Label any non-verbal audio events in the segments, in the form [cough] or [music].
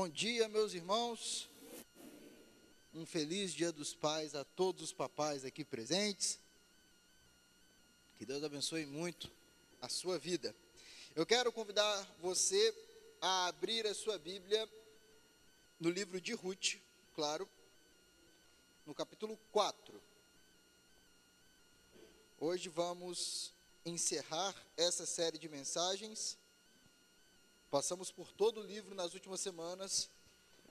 Bom dia, meus irmãos. Um feliz Dia dos Pais a todos os papais aqui presentes. Que Deus abençoe muito a sua vida. Eu quero convidar você a abrir a sua Bíblia no livro de Ruth, claro, no capítulo 4. Hoje vamos encerrar essa série de mensagens Passamos por todo o livro nas últimas semanas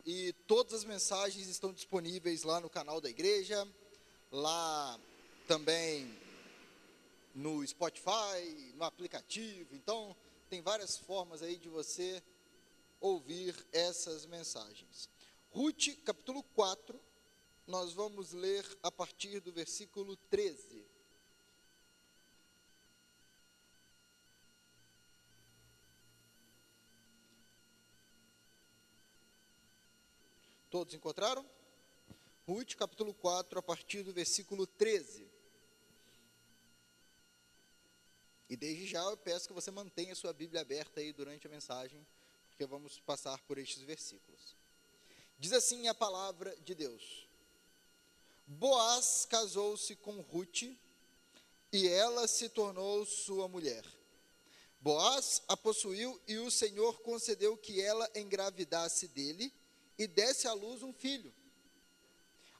e todas as mensagens estão disponíveis lá no canal da igreja, lá também no Spotify, no aplicativo. Então, tem várias formas aí de você ouvir essas mensagens. Ruth, capítulo 4, nós vamos ler a partir do versículo 13. Todos encontraram? Ruth, capítulo 4, a partir do versículo 13. E desde já eu peço que você mantenha sua Bíblia aberta aí durante a mensagem, porque vamos passar por estes versículos. Diz assim a palavra de Deus: Boaz casou-se com Ruth e ela se tornou sua mulher. Boaz a possuiu e o Senhor concedeu que ela engravidasse dele e desse à luz um filho.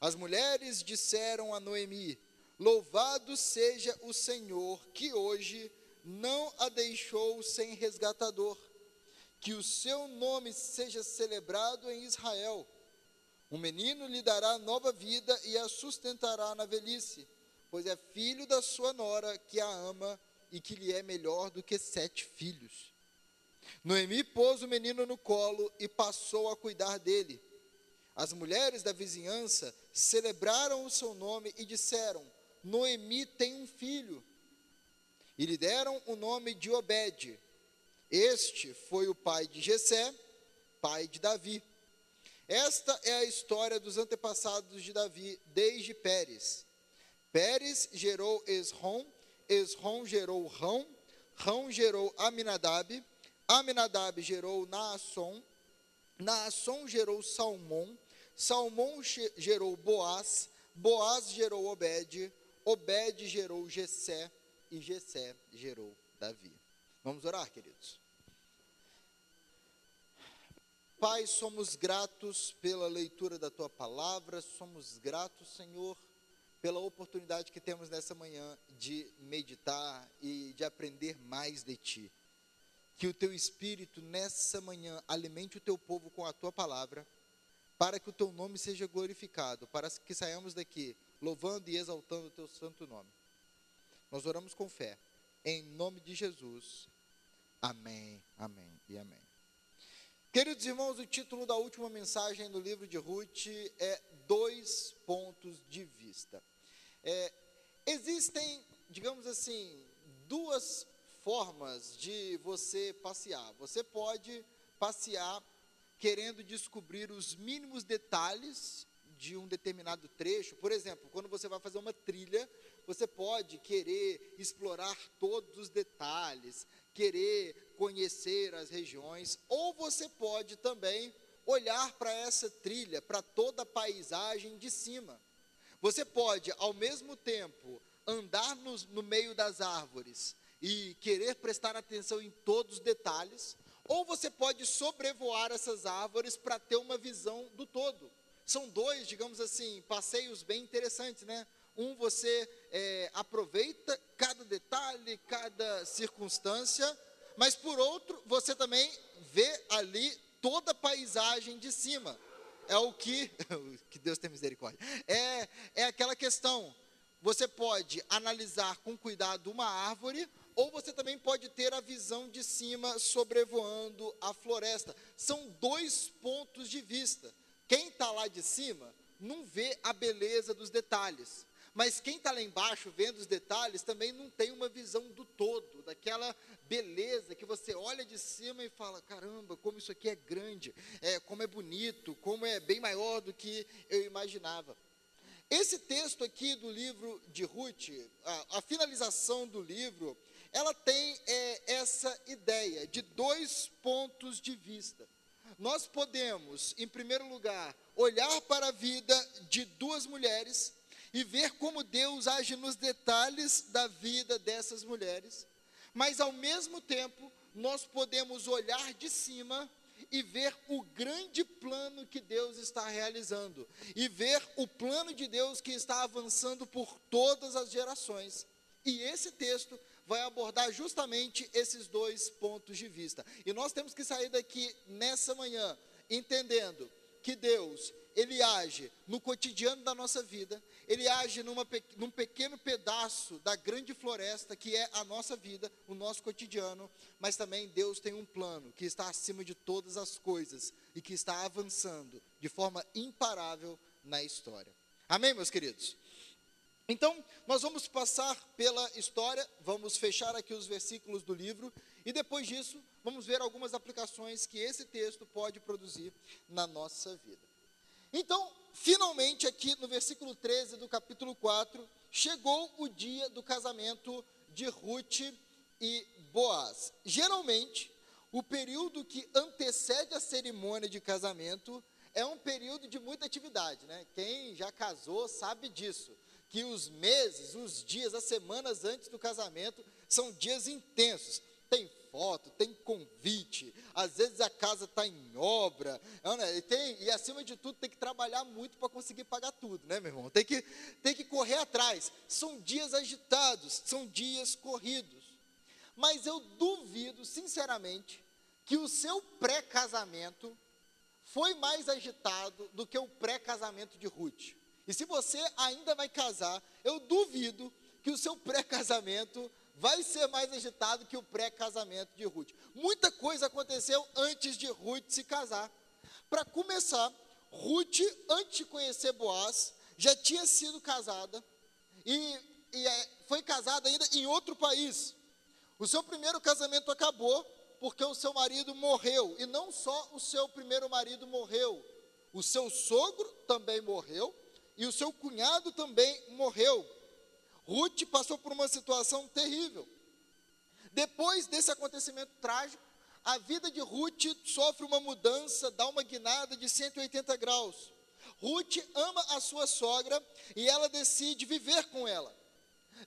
As mulheres disseram a Noemi: Louvado seja o Senhor, que hoje não a deixou sem resgatador. Que o seu nome seja celebrado em Israel. Um menino lhe dará nova vida e a sustentará na velhice, pois é filho da sua nora que a ama e que lhe é melhor do que sete filhos. Noemi pôs o menino no colo e passou a cuidar dele. As mulheres da vizinhança celebraram o seu nome e disseram: Noemi tem um filho. E lhe deram o nome de Obed. Este foi o pai de Jessé, pai de Davi. Esta é a história dos antepassados de Davi desde Pérez. Pérez gerou Esrom, Esrom gerou Rão, Rão gerou Aminadab, Aminadab gerou Naasson, Naasson gerou Salmão, Salmão gerou Boaz, Boaz gerou Obed, Obed gerou Gesé e Gesé gerou Davi. Vamos orar, queridos. Pai, somos gratos pela leitura da tua palavra, somos gratos, Senhor, pela oportunidade que temos nessa manhã de meditar e de aprender mais de ti. Que o teu espírito nessa manhã alimente o teu povo com a tua palavra, para que o teu nome seja glorificado, para que saiamos daqui louvando e exaltando o teu santo nome. Nós oramos com fé, em nome de Jesus. Amém, amém e amém. Queridos irmãos, o título da última mensagem do livro de Ruth é Dois Pontos de Vista. É, existem, digamos assim, duas formas de você passear. Você pode passear querendo descobrir os mínimos detalhes de um determinado trecho. Por exemplo, quando você vai fazer uma trilha, você pode querer explorar todos os detalhes, querer conhecer as regiões, ou você pode também olhar para essa trilha, para toda a paisagem de cima. Você pode, ao mesmo tempo, andar no, no meio das árvores e querer prestar atenção em todos os detalhes, ou você pode sobrevoar essas árvores para ter uma visão do todo. São dois, digamos assim, passeios bem interessantes, né? Um você é, aproveita cada detalhe, cada circunstância, mas por outro você também vê ali toda a paisagem de cima. É o que, [laughs] que Deus tem misericórdia. É, é aquela questão. Você pode analisar com cuidado uma árvore ou você também pode ter a visão de cima sobrevoando a floresta. São dois pontos de vista. Quem está lá de cima não vê a beleza dos detalhes. Mas quem está lá embaixo vendo os detalhes também não tem uma visão do todo, daquela beleza que você olha de cima e fala: caramba, como isso aqui é grande, é, como é bonito, como é bem maior do que eu imaginava. Esse texto aqui do livro de Ruth, a, a finalização do livro, ela tem é, essa ideia de dois pontos de vista. nós podemos, em primeiro lugar, olhar para a vida de duas mulheres e ver como Deus age nos detalhes da vida dessas mulheres, mas ao mesmo tempo, nós podemos olhar de cima e ver o grande plano que Deus está realizando, e ver o plano de Deus que está avançando por todas as gerações. E esse texto vai abordar justamente esses dois pontos de vista. E nós temos que sair daqui nessa manhã entendendo que Deus, ele age no cotidiano da nossa vida, ele age numa, num pequeno pedaço da grande floresta que é a nossa vida, o nosso cotidiano, mas também Deus tem um plano que está acima de todas as coisas e que está avançando de forma imparável na história. Amém, meus queridos? Então, nós vamos passar pela história, vamos fechar aqui os versículos do livro e depois disso, vamos ver algumas aplicações que esse texto pode produzir na nossa vida. Então, finalmente, aqui no versículo 13 do capítulo 4, chegou o dia do casamento de Ruth e Boaz. Geralmente, o período que antecede a cerimônia de casamento é um período de muita atividade, né? Quem já casou sabe disso, que os meses, os dias, as semanas antes do casamento são dias intensos. Tem foto, tem convite, às vezes a casa está em obra, e, tem, e acima de tudo tem que trabalhar muito para conseguir pagar tudo, né, meu irmão? Tem que, tem que correr atrás. São dias agitados, são dias corridos. Mas eu duvido, sinceramente, que o seu pré-casamento foi mais agitado do que o pré-casamento de Ruth. E se você ainda vai casar, eu duvido que o seu pré-casamento vai ser mais agitado que o pré-casamento de Ruth. Muita coisa aconteceu antes de Ruth se casar. Para começar, Ruth, antes de conhecer Boaz, já tinha sido casada e, e é, foi casada ainda em outro país. O seu primeiro casamento acabou porque o seu marido morreu. E não só o seu primeiro marido morreu, o seu sogro também morreu e o seu cunhado também morreu. Ruth passou por uma situação terrível. Depois desse acontecimento trágico, a vida de Ruth sofre uma mudança, dá uma guinada de 180 graus. Ruth ama a sua sogra e ela decide viver com ela.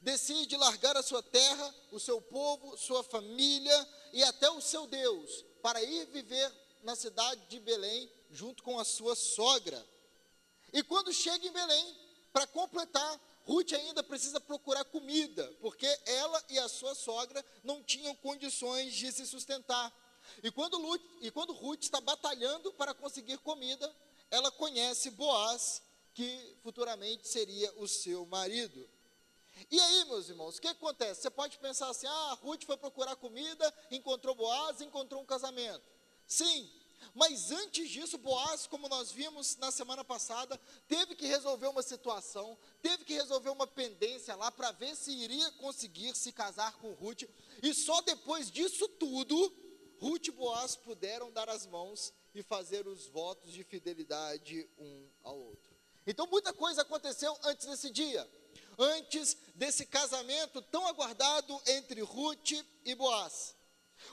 Decide largar a sua terra, o seu povo, sua família e até o seu Deus para ir viver na cidade de Belém junto com a sua sogra. E quando chega em Belém, para completar, Ruth ainda precisa procurar comida, porque ela e a sua sogra não tinham condições de se sustentar. E quando, Ruth, e quando Ruth está batalhando para conseguir comida, ela conhece Boaz, que futuramente seria o seu marido. E aí, meus irmãos, o que acontece? Você pode pensar assim: ah, Ruth foi procurar comida, encontrou Boaz, encontrou um casamento. Sim, mas antes disso, Boaz, como nós vimos na semana passada, teve que resolver uma situação, teve que resolver uma pendência lá para ver se iria conseguir se casar com Ruth. E só depois disso tudo, Ruth e Boaz puderam dar as mãos e fazer os votos de fidelidade um ao outro. Então muita coisa aconteceu antes desse dia, antes desse casamento tão aguardado entre Ruth e Boaz.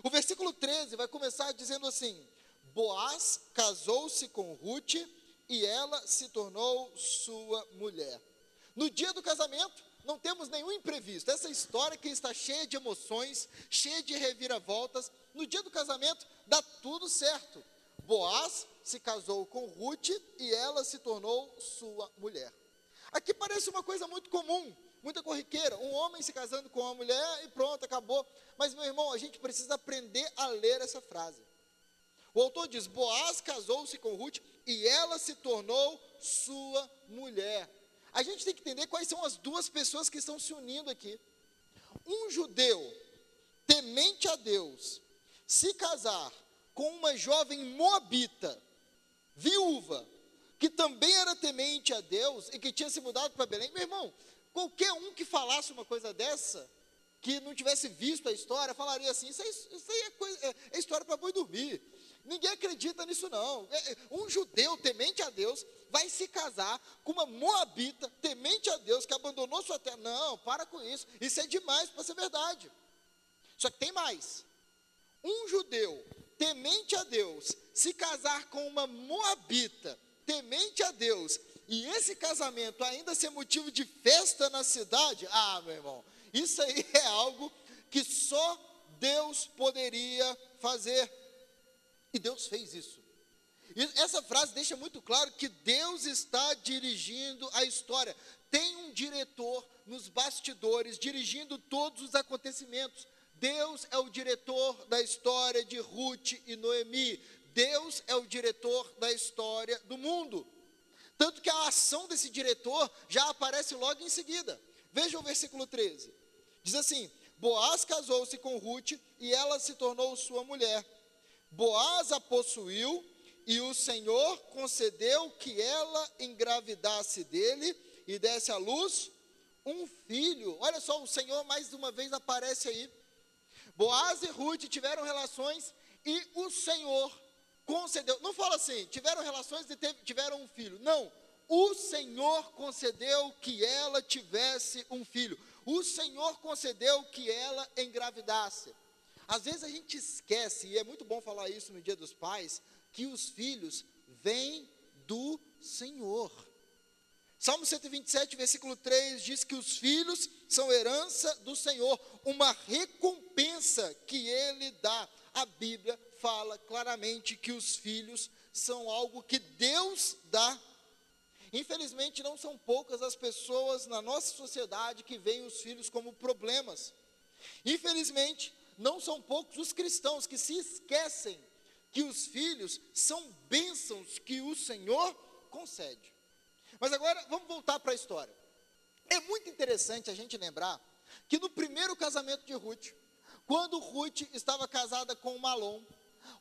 O versículo 13 vai começar dizendo assim: Boaz casou-se com Ruth e ela se tornou sua mulher. No dia do casamento, não temos nenhum imprevisto. Essa história que está cheia de emoções, cheia de reviravoltas. No dia do casamento, dá tudo certo. Boaz se casou com Ruth e ela se tornou sua mulher. Aqui parece uma coisa muito comum, muita corriqueira. Um homem se casando com uma mulher e pronto, acabou. Mas, meu irmão, a gente precisa aprender a ler essa frase. O autor diz: Boaz casou-se com Ruth e ela se tornou sua mulher. A gente tem que entender quais são as duas pessoas que estão se unindo aqui. Um judeu temente a Deus se casar com uma jovem moabita, viúva, que também era temente a Deus e que tinha se mudado para Belém. Meu irmão, qualquer um que falasse uma coisa dessa, que não tivesse visto a história, falaria assim: Isso aí, isso aí é, coisa, é, é história para boi dormir. Ninguém acredita nisso, não. É, é, um judeu temente a Deus vai se casar com uma moabita temente a Deus que abandonou sua terra. Não, para com isso. Isso é demais para ser verdade. Só que tem mais. Um judeu temente a Deus, se casar com uma moabita, temente a Deus, e esse casamento ainda ser motivo de festa na cidade, ah, meu irmão, isso aí [laughs] é algo que só Deus poderia fazer. E Deus fez isso. E essa frase deixa muito claro que Deus está dirigindo a história. Tem um diretor nos bastidores dirigindo todos os acontecimentos. Deus é o diretor da história de Ruth e Noemi. Deus é o diretor da história do mundo. Tanto que a ação desse diretor já aparece logo em seguida. Veja o versículo 13. Diz assim: Boaz casou-se com Ruth e ela se tornou sua mulher. Boaz a possuiu e o Senhor concedeu que ela engravidasse dele e desse à luz um filho. Olha só, o Senhor mais uma vez aparece aí. Boaz e Ruth tiveram relações e o Senhor concedeu. Não fala assim, tiveram relações e tiveram um filho. Não, o Senhor concedeu que ela tivesse um filho. O Senhor concedeu que ela engravidasse. Às vezes a gente esquece, e é muito bom falar isso no Dia dos Pais, que os filhos vêm do Senhor. Salmo 127, versículo 3 diz que os filhos são herança do Senhor, uma recompensa que ele dá. A Bíblia fala claramente que os filhos são algo que Deus dá Infelizmente, não são poucas as pessoas na nossa sociedade que veem os filhos como problemas. Infelizmente, não são poucos os cristãos que se esquecem que os filhos são bênçãos que o Senhor concede. Mas agora vamos voltar para a história. É muito interessante a gente lembrar que no primeiro casamento de Ruth, quando Ruth estava casada com Malom,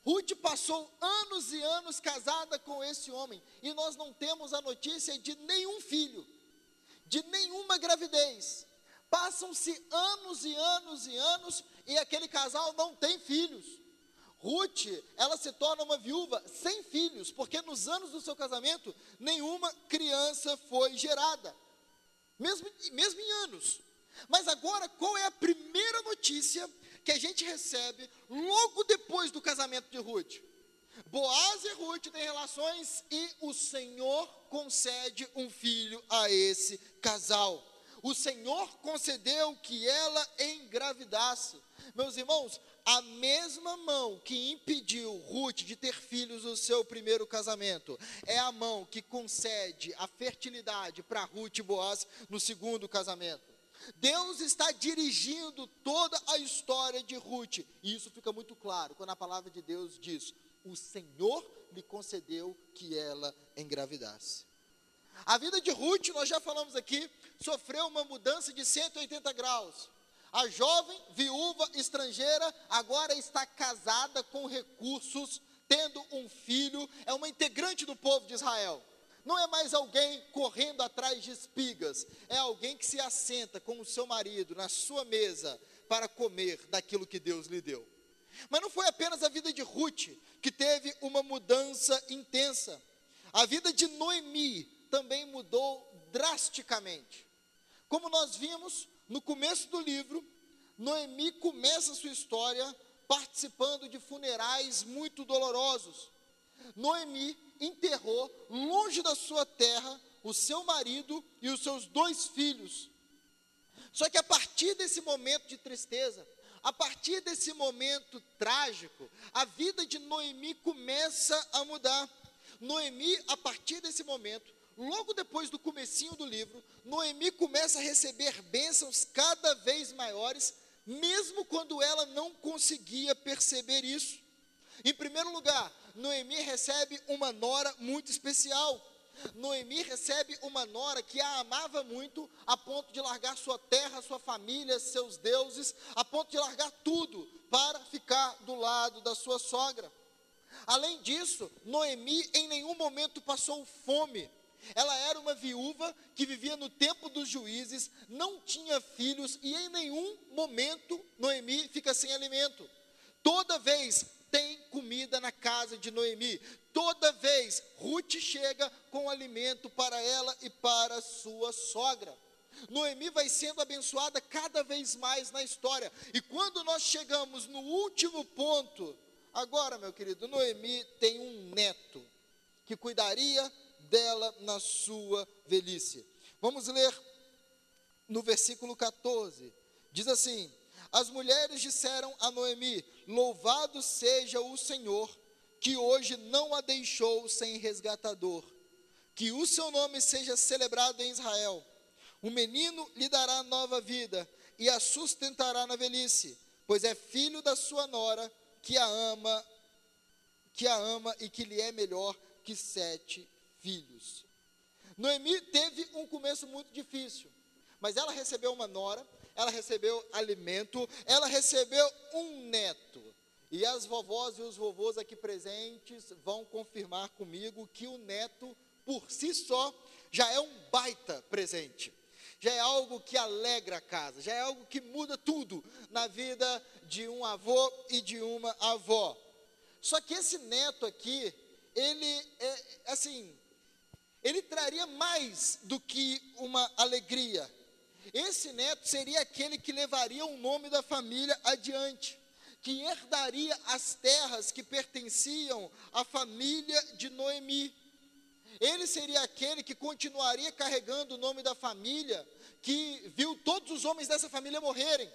Ruth passou anos e anos casada com esse homem e nós não temos a notícia de nenhum filho, de nenhuma gravidez. Passam-se anos e anos e anos e aquele casal não tem filhos. Ruth, ela se torna uma viúva sem filhos, porque nos anos do seu casamento nenhuma criança foi gerada, mesmo, mesmo em anos. Mas agora, qual é a primeira notícia que a gente recebe logo depois do casamento de Ruth. Boaz e Ruth têm relações e o Senhor concede um filho a esse casal. O Senhor concedeu que ela engravidasse. Meus irmãos, a mesma mão que impediu Ruth de ter filhos no seu primeiro casamento é a mão que concede a fertilidade para Ruth e Boaz no segundo casamento. Deus está dirigindo toda a história de Ruth. E isso fica muito claro quando a palavra de Deus diz: O Senhor lhe concedeu que ela engravidasse. A vida de Ruth, nós já falamos aqui, sofreu uma mudança de 180 graus. A jovem viúva estrangeira agora está casada com recursos, tendo um filho, é uma integrante do povo de Israel. Não é mais alguém correndo atrás de espigas, é alguém que se assenta com o seu marido na sua mesa para comer daquilo que Deus lhe deu. Mas não foi apenas a vida de Ruth que teve uma mudança intensa. A vida de Noemi também mudou drasticamente. Como nós vimos no começo do livro, Noemi começa sua história participando de funerais muito dolorosos. Noemi enterrou longe da sua terra o seu marido e os seus dois filhos. Só que a partir desse momento de tristeza, a partir desse momento trágico, a vida de Noemi começa a mudar. Noemi, a partir desse momento, logo depois do comecinho do livro, Noemi começa a receber bênçãos cada vez maiores, mesmo quando ela não conseguia perceber isso. Em primeiro lugar, Noemi recebe uma nora muito especial. Noemi recebe uma nora que a amava muito, a ponto de largar sua terra, sua família, seus deuses, a ponto de largar tudo para ficar do lado da sua sogra. Além disso, Noemi em nenhum momento passou fome. Ela era uma viúva que vivia no tempo dos juízes, não tinha filhos e em nenhum momento Noemi fica sem alimento. Toda vez tem comida na casa de Noemi. Toda vez Ruth chega com alimento para ela e para sua sogra. Noemi vai sendo abençoada cada vez mais na história. E quando nós chegamos no último ponto, Agora, meu querido, Noemi tem um neto que cuidaria dela na sua velhice. Vamos ler no versículo 14. Diz assim: As mulheres disseram a Noemi: Louvado seja o Senhor, que hoje não a deixou sem resgatador. Que o seu nome seja celebrado em Israel. O menino lhe dará nova vida e a sustentará na velhice, pois é filho da sua nora que a ama, que a ama e que lhe é melhor que sete filhos. Noemi teve um começo muito difícil, mas ela recebeu uma nora, ela recebeu alimento, ela recebeu um neto. E as vovós e os vovôs aqui presentes vão confirmar comigo que o neto, por si só, já é um baita presente já é algo que alegra a casa, já é algo que muda tudo na vida de um avô e de uma avó. Só que esse neto aqui, ele é assim, ele traria mais do que uma alegria. Esse neto seria aquele que levaria o nome da família adiante, que herdaria as terras que pertenciam à família de Noemi. Ele seria aquele que continuaria carregando o nome da família, que viu todos os homens dessa família morrerem.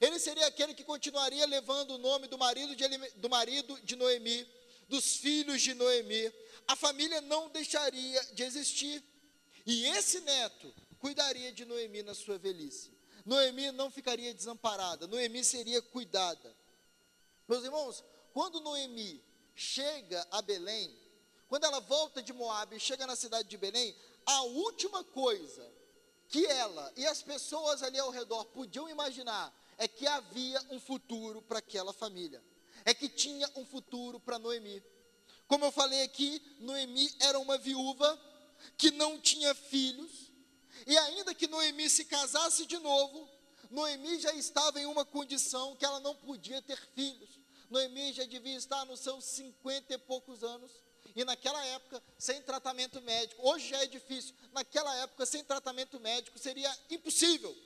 Ele seria aquele que continuaria levando o nome do marido de, do marido de Noemi, dos filhos de Noemi. A família não deixaria de existir. E esse neto cuidaria de Noemi na sua velhice. Noemi não ficaria desamparada, Noemi seria cuidada. Meus irmãos, quando Noemi chega a Belém, quando ela volta de Moab e chega na cidade de Belém, a última coisa que ela e as pessoas ali ao redor podiam imaginar é que havia um futuro para aquela família, é que tinha um futuro para Noemi. Como eu falei aqui, Noemi era uma viúva que não tinha filhos, e ainda que Noemi se casasse de novo, Noemi já estava em uma condição que ela não podia ter filhos. Noemi já devia estar nos seus cinquenta e poucos anos. E naquela época, sem tratamento médico, hoje já é difícil, naquela época, sem tratamento médico, seria impossível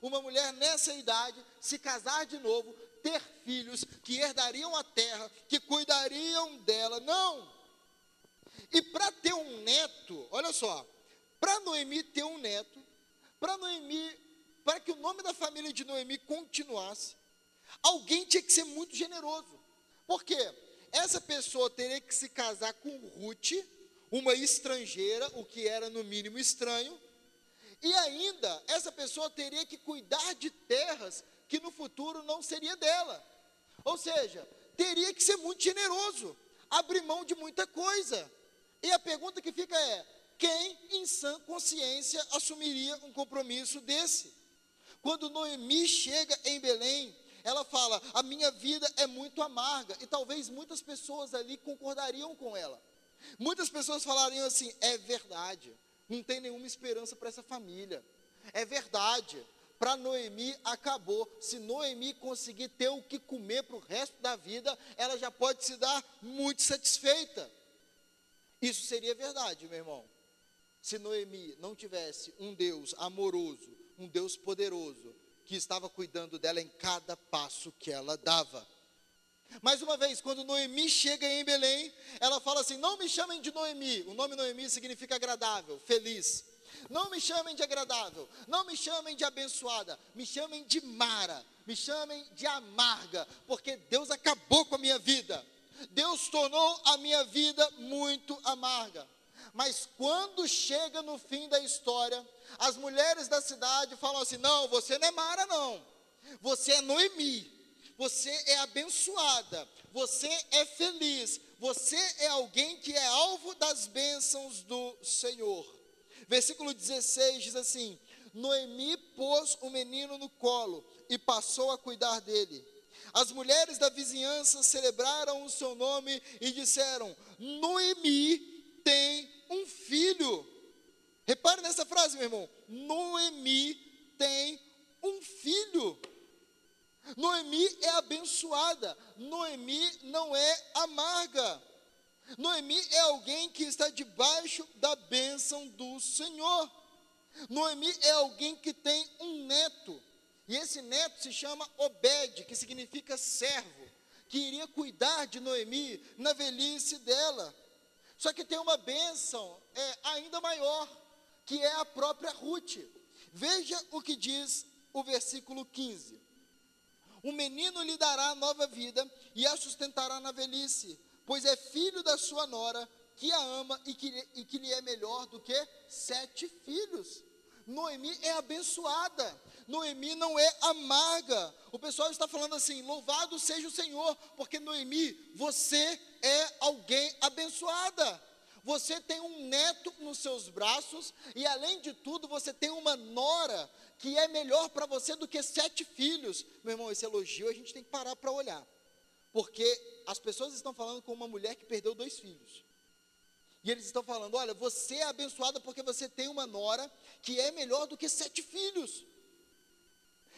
uma mulher nessa idade se casar de novo, ter filhos que herdariam a terra, que cuidariam dela. Não! E para ter um neto, olha só, para Noemi ter um neto, para Noemi, para que o nome da família de Noemi continuasse, alguém tinha que ser muito generoso. Por quê? essa pessoa teria que se casar com Ruth, uma estrangeira, o que era no mínimo estranho, e ainda essa pessoa teria que cuidar de terras que no futuro não seria dela. Ou seja, teria que ser muito generoso, abrir mão de muita coisa. E a pergunta que fica é: quem em sã consciência assumiria um compromisso desse? Quando Noemi chega em Belém, ela fala: A minha vida é muito amarga. E talvez muitas pessoas ali concordariam com ela. Muitas pessoas falariam assim: É verdade, não tem nenhuma esperança para essa família. É verdade, para Noemi acabou. Se Noemi conseguir ter o que comer para o resto da vida, ela já pode se dar muito satisfeita. Isso seria verdade, meu irmão. Se Noemi não tivesse um Deus amoroso, um Deus poderoso, que estava cuidando dela em cada passo que ela dava. Mais uma vez, quando Noemi chega em Belém, ela fala assim: Não me chamem de Noemi. O nome Noemi significa agradável, feliz. Não me chamem de agradável, não me chamem de abençoada, me chamem de Mara, me chamem de amarga, porque Deus acabou com a minha vida. Deus tornou a minha vida muito amarga. Mas quando chega no fim da história, as mulheres da cidade falam assim: não, você não é Mara, não. Você é Noemi. Você é abençoada. Você é feliz. Você é alguém que é alvo das bênçãos do Senhor. Versículo 16 diz assim: Noemi pôs o menino no colo e passou a cuidar dele. As mulheres da vizinhança celebraram o seu nome e disseram: Noemi tem um filho. Repare nessa frase, meu irmão. Noemi tem um filho. Noemi é abençoada. Noemi não é amarga. Noemi é alguém que está debaixo da bênção do Senhor. Noemi é alguém que tem um neto. E esse neto se chama Obed, que significa servo que iria cuidar de Noemi na velhice dela. Só que tem uma bênção é, ainda maior, que é a própria Ruth. Veja o que diz o versículo 15: O menino lhe dará nova vida e a sustentará na velhice, pois é filho da sua nora, que a ama e que, e que lhe é melhor do que sete filhos. Noemi é abençoada, Noemi não é amarga. O pessoal está falando assim: louvado seja o Senhor, porque Noemi, você é alguém abençoada. Você tem um neto nos seus braços, e além de tudo, você tem uma nora que é melhor para você do que sete filhos. Meu irmão, esse elogio a gente tem que parar para olhar, porque as pessoas estão falando com uma mulher que perdeu dois filhos. E eles estão falando: olha, você é abençoada porque você tem uma nora que é melhor do que sete filhos.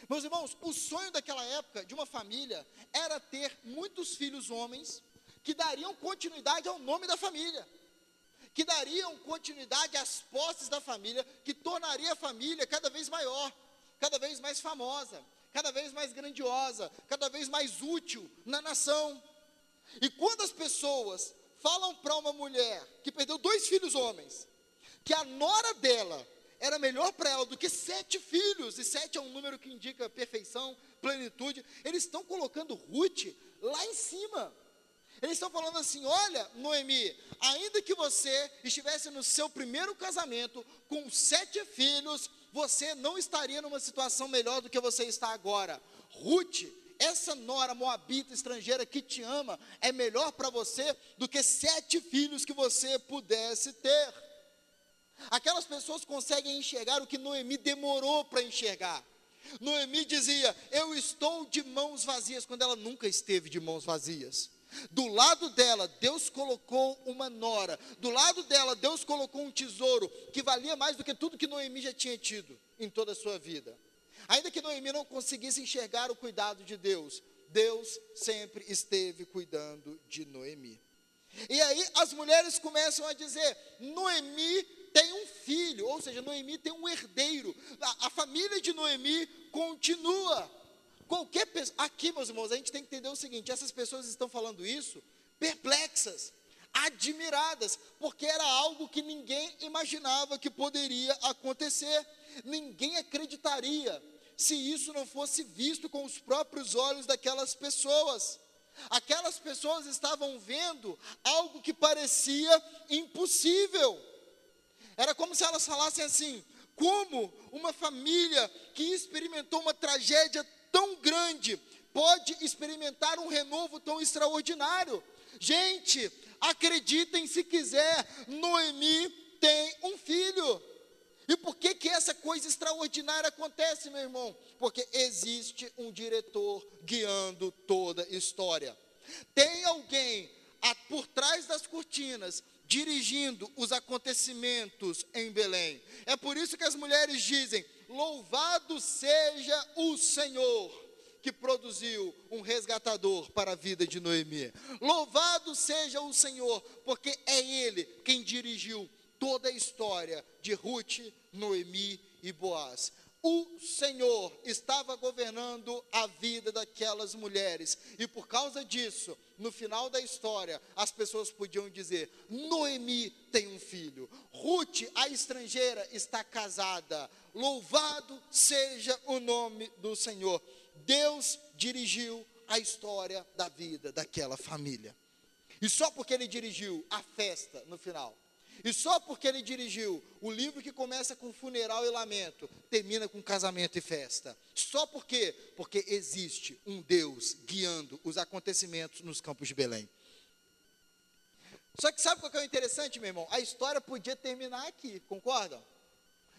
Meus irmãos, o sonho daquela época de uma família era ter muitos filhos homens que dariam continuidade ao nome da família, que dariam continuidade às posses da família, que tornaria a família cada vez maior, cada vez mais famosa, cada vez mais grandiosa, cada vez mais útil na nação. E quando as pessoas falam para uma mulher que perdeu dois filhos homens, que a nora dela era melhor para ela do que sete filhos, e sete é um número que indica perfeição, plenitude, eles estão colocando Ruth lá em cima. Eles estão falando assim: olha, Noemi, ainda que você estivesse no seu primeiro casamento com sete filhos, você não estaria numa situação melhor do que você está agora. Ruth essa nora moabita estrangeira que te ama é melhor para você do que sete filhos que você pudesse ter. Aquelas pessoas conseguem enxergar o que Noemi demorou para enxergar. Noemi dizia: Eu estou de mãos vazias, quando ela nunca esteve de mãos vazias. Do lado dela, Deus colocou uma nora. Do lado dela, Deus colocou um tesouro que valia mais do que tudo que Noemi já tinha tido em toda a sua vida. Ainda que Noemi não conseguisse enxergar o cuidado de Deus, Deus sempre esteve cuidando de Noemi. E aí as mulheres começam a dizer: Noemi tem um filho, ou seja, Noemi tem um herdeiro. A, a família de Noemi continua. Qualquer pessoa, aqui, meus irmãos, a gente tem que entender o seguinte: essas pessoas estão falando isso perplexas, admiradas, porque era algo que ninguém imaginava que poderia acontecer. Ninguém acreditaria se isso não fosse visto com os próprios olhos daquelas pessoas. Aquelas pessoas estavam vendo algo que parecia impossível. Era como se elas falassem assim: como uma família que experimentou uma tragédia tão grande pode experimentar um renovo tão extraordinário? Gente, acreditem se quiser, Noemi tem um filho. E por que, que essa coisa extraordinária acontece, meu irmão? Porque existe um diretor guiando toda a história. Tem alguém a, por trás das cortinas dirigindo os acontecimentos em Belém. É por isso que as mulheres dizem: Louvado seja o Senhor que produziu um resgatador para a vida de Noemi. Louvado seja o Senhor, porque é Ele quem dirigiu toda a história de Ruth, Noemi e Boaz. O Senhor estava governando a vida daquelas mulheres, e por causa disso, no final da história, as pessoas podiam dizer: Noemi tem um filho, Ruth, a estrangeira, está casada. Louvado seja o nome do Senhor. Deus dirigiu a história da vida daquela família. E só porque ele dirigiu a festa no final, e só porque ele dirigiu o livro que começa com funeral e lamento, termina com casamento e festa. Só por quê? Porque existe um Deus guiando os acontecimentos nos campos de Belém. Só que sabe o que é o interessante, meu irmão? A história podia terminar aqui, concordam?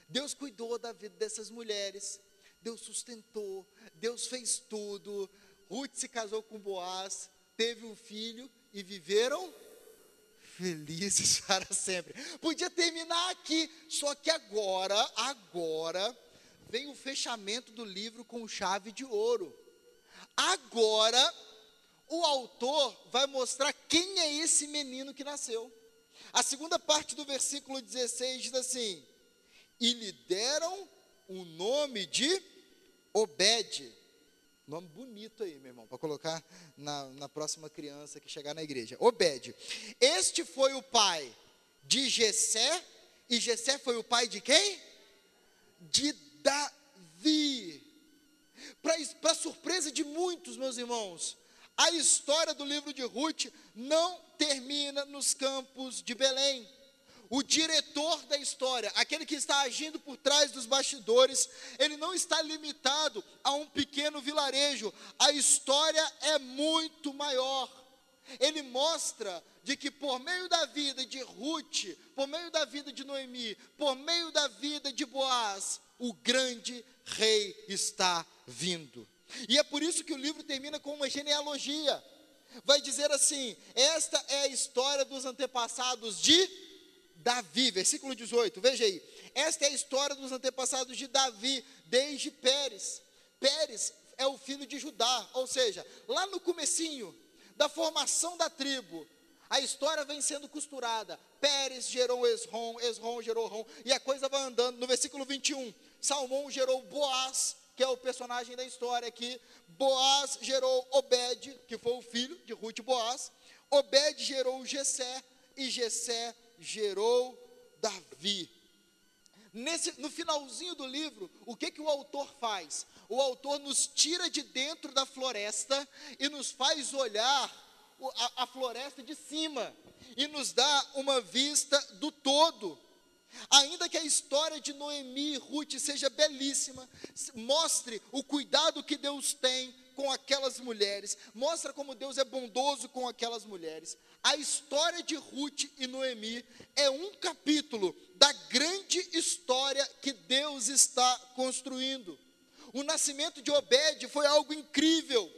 Deus cuidou da vida dessas mulheres, Deus sustentou, Deus fez tudo. Ruth se casou com Boaz, teve um filho e viveram felizes [laughs] para sempre. Podia terminar aqui, só que agora, agora, vem o fechamento do livro com chave de ouro. Agora, o autor vai mostrar quem é esse menino que nasceu. A segunda parte do versículo 16 diz assim: E lhe deram o nome de Obed. Nome bonito aí, meu irmão, para colocar na, na próxima criança que chegar na igreja. Obed. Este foi o pai de Jessé, e Jessé foi o pai de quem? De Davi. Para surpresa de muitos, meus irmãos, a história do livro de Ruth não termina nos campos de Belém o diretor da história, aquele que está agindo por trás dos bastidores, ele não está limitado a um pequeno vilarejo. A história é muito maior. Ele mostra de que por meio da vida de Ruth, por meio da vida de Noemi, por meio da vida de Boaz, o grande rei está vindo. E é por isso que o livro termina com uma genealogia. Vai dizer assim: esta é a história dos antepassados de Davi, versículo 18, veja aí. Esta é a história dos antepassados de Davi, desde Pérez. Pérez é o filho de Judá, ou seja, lá no comecinho da formação da tribo, a história vem sendo costurada. Pérez gerou Esrom, Esrom gerou Rom, e a coisa vai andando. No versículo 21, Salmão gerou Boaz, que é o personagem da história aqui. Boaz gerou Obed, que foi o filho de Ruth Boaz. Obed gerou Jessé, e Jessé gerou Davi. Nesse, no finalzinho do livro, o que, que o autor faz? O autor nos tira de dentro da floresta e nos faz olhar a, a floresta de cima e nos dá uma vista do todo. Ainda que a história de Noemi e Ruth seja belíssima, mostre o cuidado que Deus tem com aquelas mulheres, mostra como Deus é bondoso com aquelas mulheres. A história de Ruth e Noemi é um capítulo da grande história que Deus está construindo. O nascimento de Obed foi algo incrível.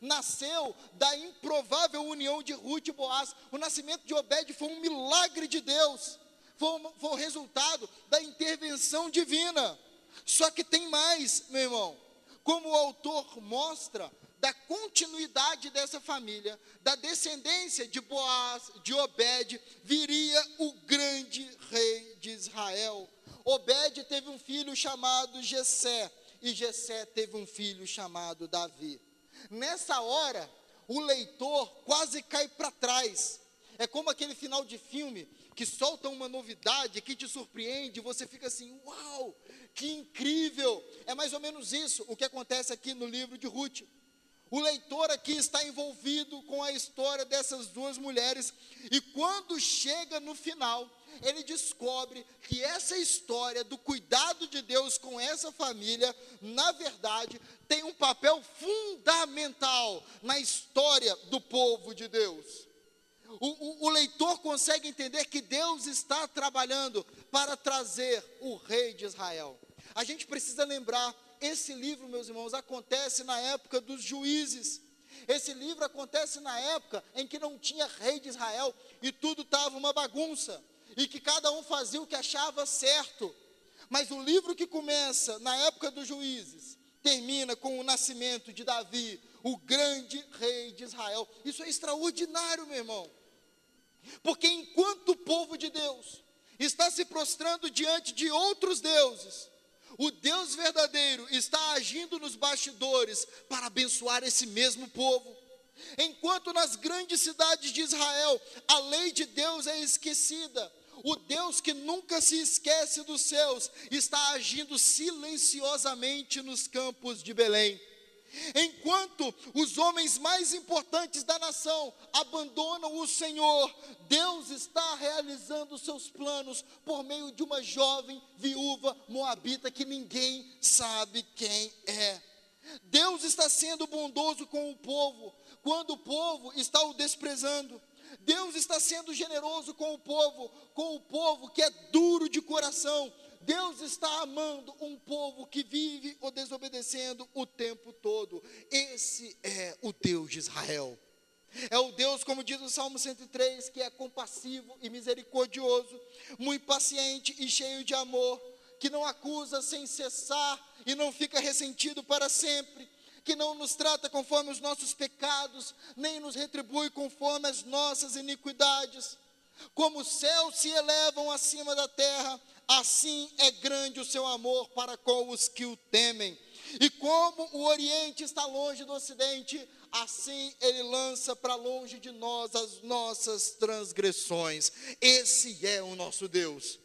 Nasceu da improvável união de Ruth e Boaz. O nascimento de Obed foi um milagre de Deus. Foi, foi o resultado da intervenção divina. Só que tem mais, meu irmão como o autor mostra, da continuidade dessa família, da descendência de Boaz, de Obed, viria o grande rei de Israel. Obed teve um filho chamado Jessé, e Jessé teve um filho chamado Davi. Nessa hora, o leitor quase cai para trás. É como aquele final de filme que solta uma novidade que te surpreende, você fica assim: "Uau! Que incrível! É mais ou menos isso o que acontece aqui no livro de Ruth. O leitor aqui está envolvido com a história dessas duas mulheres, e quando chega no final, ele descobre que essa história do cuidado de Deus com essa família, na verdade, tem um papel fundamental na história do povo de Deus. O, o, o, leitor consegue entender que Deus está trabalhando para trazer o rei de Israel. A gente precisa lembrar, esse livro, meus irmãos, acontece na época dos juízes. Esse livro acontece na época em que não tinha rei de Israel e tudo estava uma bagunça, e que cada um fazia o que achava certo. Mas o livro que começa na época dos juízes termina com o nascimento de Davi, o grande rei de Israel. Isso é extraordinário, meu irmão. Porque enquanto o povo de Deus está se prostrando diante de outros deuses, o Deus verdadeiro está agindo nos bastidores para abençoar esse mesmo povo. Enquanto nas grandes cidades de Israel a lei de Deus é esquecida, o Deus que nunca se esquece dos seus está agindo silenciosamente nos campos de Belém. Enquanto os homens mais importantes da nação abandonam o Senhor, Deus está realizando seus planos por meio de uma jovem viúva moabita que ninguém sabe quem é. Deus está sendo bondoso com o povo, quando o povo está o desprezando. Deus está sendo generoso com o povo, com o povo que é duro de coração, Deus está amando um povo que vive o desobedecendo o tempo todo. Esse é o Deus de Israel. É o Deus, como diz o Salmo 103, que é compassivo e misericordioso, muito paciente e cheio de amor, que não acusa sem cessar e não fica ressentido para sempre, que não nos trata conforme os nossos pecados, nem nos retribui conforme as nossas iniquidades. Como os céus se elevam acima da terra, assim é grande o seu amor para com os que o temem. E como o Oriente está longe do Ocidente, assim ele lança para longe de nós as nossas transgressões. Esse é o nosso Deus.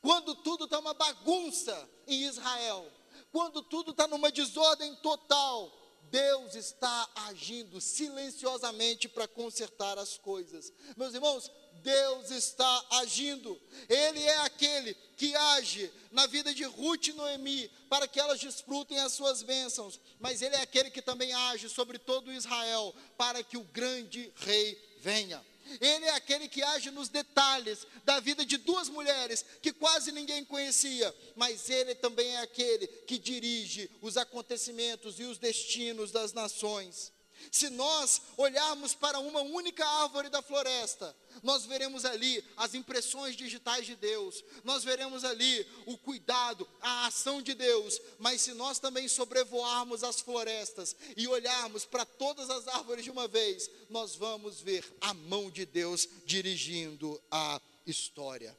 Quando tudo está uma bagunça em Israel, quando tudo está numa desordem total, Deus está agindo silenciosamente para consertar as coisas. Meus irmãos, Deus está agindo. Ele é aquele que age na vida de Ruth e Noemi para que elas desfrutem as suas bênçãos. Mas Ele é aquele que também age sobre todo Israel para que o grande rei venha. Ele é aquele que age nos detalhes da vida de duas mulheres que quase ninguém conhecia, mas ele também é aquele que dirige os acontecimentos e os destinos das nações. Se nós olharmos para uma única árvore da floresta, nós veremos ali as impressões digitais de Deus, nós veremos ali o cuidado, a ação de Deus, mas se nós também sobrevoarmos as florestas e olharmos para todas as árvores de uma vez, nós vamos ver a mão de Deus dirigindo a história.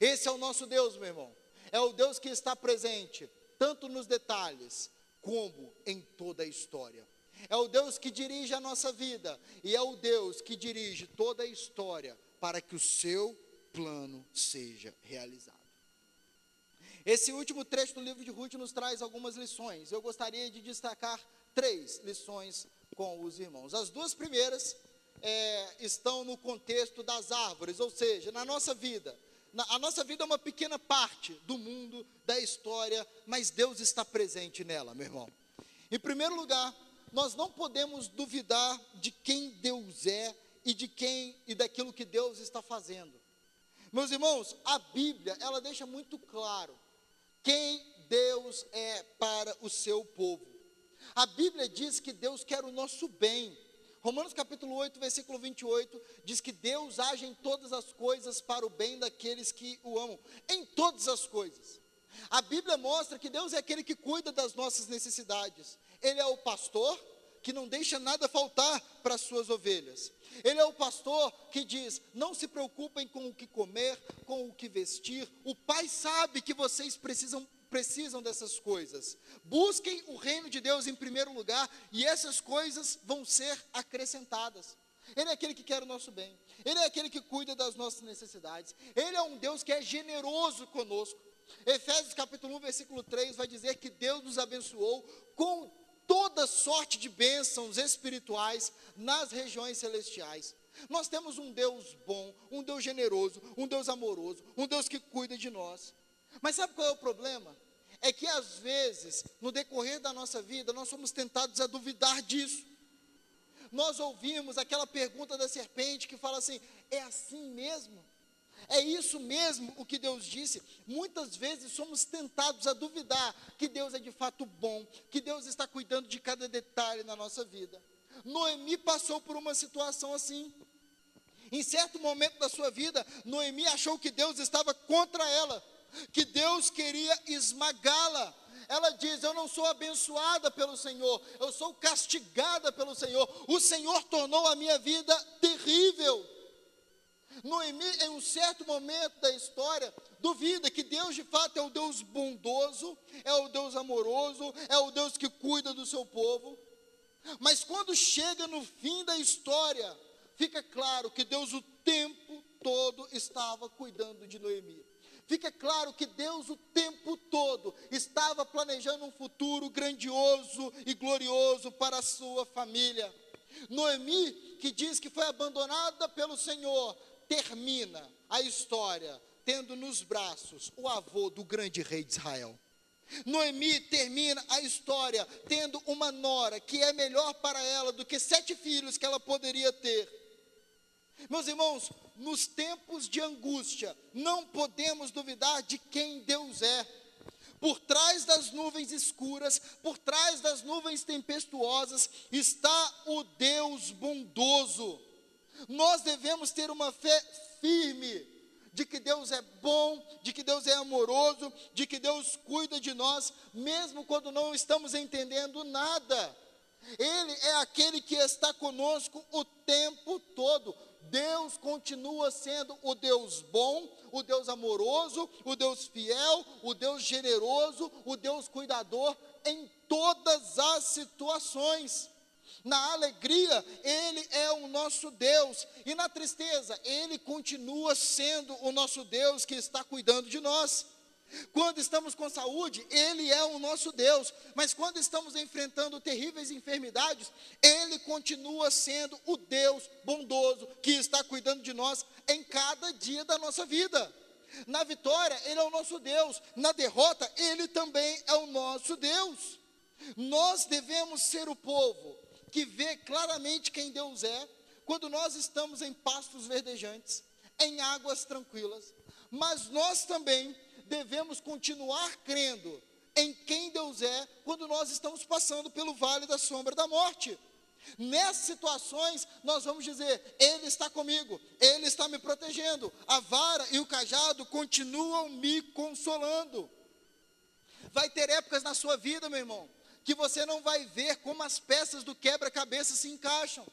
Esse é o nosso Deus, meu irmão. É o Deus que está presente, tanto nos detalhes, como em toda a história é o Deus que dirige a nossa vida e é o Deus que dirige toda a história para que o seu plano seja realizado. Esse último trecho do livro de Ruth nos traz algumas lições. Eu gostaria de destacar três lições com os irmãos. As duas primeiras é, estão no contexto das árvores, ou seja, na nossa vida. Na, a nossa vida é uma pequena parte do mundo, da história, mas Deus está presente nela, meu irmão. Em primeiro lugar, nós não podemos duvidar de quem Deus é e de quem e daquilo que Deus está fazendo. Meus irmãos, a Bíblia, ela deixa muito claro quem Deus é para o seu povo. A Bíblia diz que Deus quer o nosso bem. Romanos capítulo 8, versículo 28, diz que Deus age em todas as coisas para o bem daqueles que o amam. Em todas as coisas. A Bíblia mostra que Deus é aquele que cuida das nossas necessidades. Ele é o pastor que não deixa nada faltar para as suas ovelhas. Ele é o pastor que diz: não se preocupem com o que comer, com o que vestir. O Pai sabe que vocês precisam precisam dessas coisas. Busquem o reino de Deus em primeiro lugar e essas coisas vão ser acrescentadas. Ele é aquele que quer o nosso bem. Ele é aquele que cuida das nossas necessidades. Ele é um Deus que é generoso conosco. Efésios capítulo 1, versículo 3 vai dizer que Deus nos abençoou com toda sorte de bênçãos espirituais nas regiões celestiais. Nós temos um Deus bom, um Deus generoso, um Deus amoroso, um Deus que cuida de nós. Mas sabe qual é o problema? É que às vezes, no decorrer da nossa vida, nós somos tentados a duvidar disso. Nós ouvimos aquela pergunta da serpente que fala assim: é assim mesmo? É isso mesmo o que Deus disse. Muitas vezes somos tentados a duvidar que Deus é de fato bom, que Deus está cuidando de cada detalhe na nossa vida. Noemi passou por uma situação assim. Em certo momento da sua vida, Noemi achou que Deus estava contra ela, que Deus queria esmagá-la. Ela diz: Eu não sou abençoada pelo Senhor, eu sou castigada pelo Senhor. O Senhor tornou a minha vida terrível. Noemi, em um certo momento da história, duvida que Deus de fato é o Deus bondoso, é o Deus amoroso, é o Deus que cuida do seu povo. Mas quando chega no fim da história, fica claro que Deus o tempo todo estava cuidando de Noemi. Fica claro que Deus o tempo todo estava planejando um futuro grandioso e glorioso para a sua família. Noemi, que diz que foi abandonada pelo Senhor, termina a história tendo nos braços o avô do grande rei de Israel. Noemi termina a história tendo uma nora que é melhor para ela do que sete filhos que ela poderia ter. Meus irmãos, nos tempos de angústia, não podemos duvidar de quem Deus é. Por trás das nuvens escuras, por trás das nuvens tempestuosas, está o Deus bondoso. Nós devemos ter uma fé firme de que Deus é bom, de que Deus é amoroso, de que Deus cuida de nós, mesmo quando não estamos entendendo nada. Ele é aquele que está conosco o tempo todo. Deus continua sendo o Deus bom, o Deus amoroso, o Deus fiel, o Deus generoso, o Deus cuidador em todas as situações. Na alegria, Ele é o nosso Deus, e na tristeza, Ele continua sendo o nosso Deus que está cuidando de nós. Quando estamos com saúde, Ele é o nosso Deus, mas quando estamos enfrentando terríveis enfermidades, Ele continua sendo o Deus bondoso que está cuidando de nós em cada dia da nossa vida. Na vitória, Ele é o nosso Deus, na derrota, Ele também é o nosso Deus. Nós devemos ser o povo que vê claramente quem Deus é, quando nós estamos em pastos verdejantes, em águas tranquilas, mas nós também devemos continuar crendo em quem Deus é quando nós estamos passando pelo vale da sombra da morte. Nessas situações, nós vamos dizer: Ele está comigo, Ele está me protegendo, a vara e o cajado continuam me consolando. Vai ter épocas na sua vida, meu irmão, que você não vai ver como as peças do quebra-cabeça se encaixam.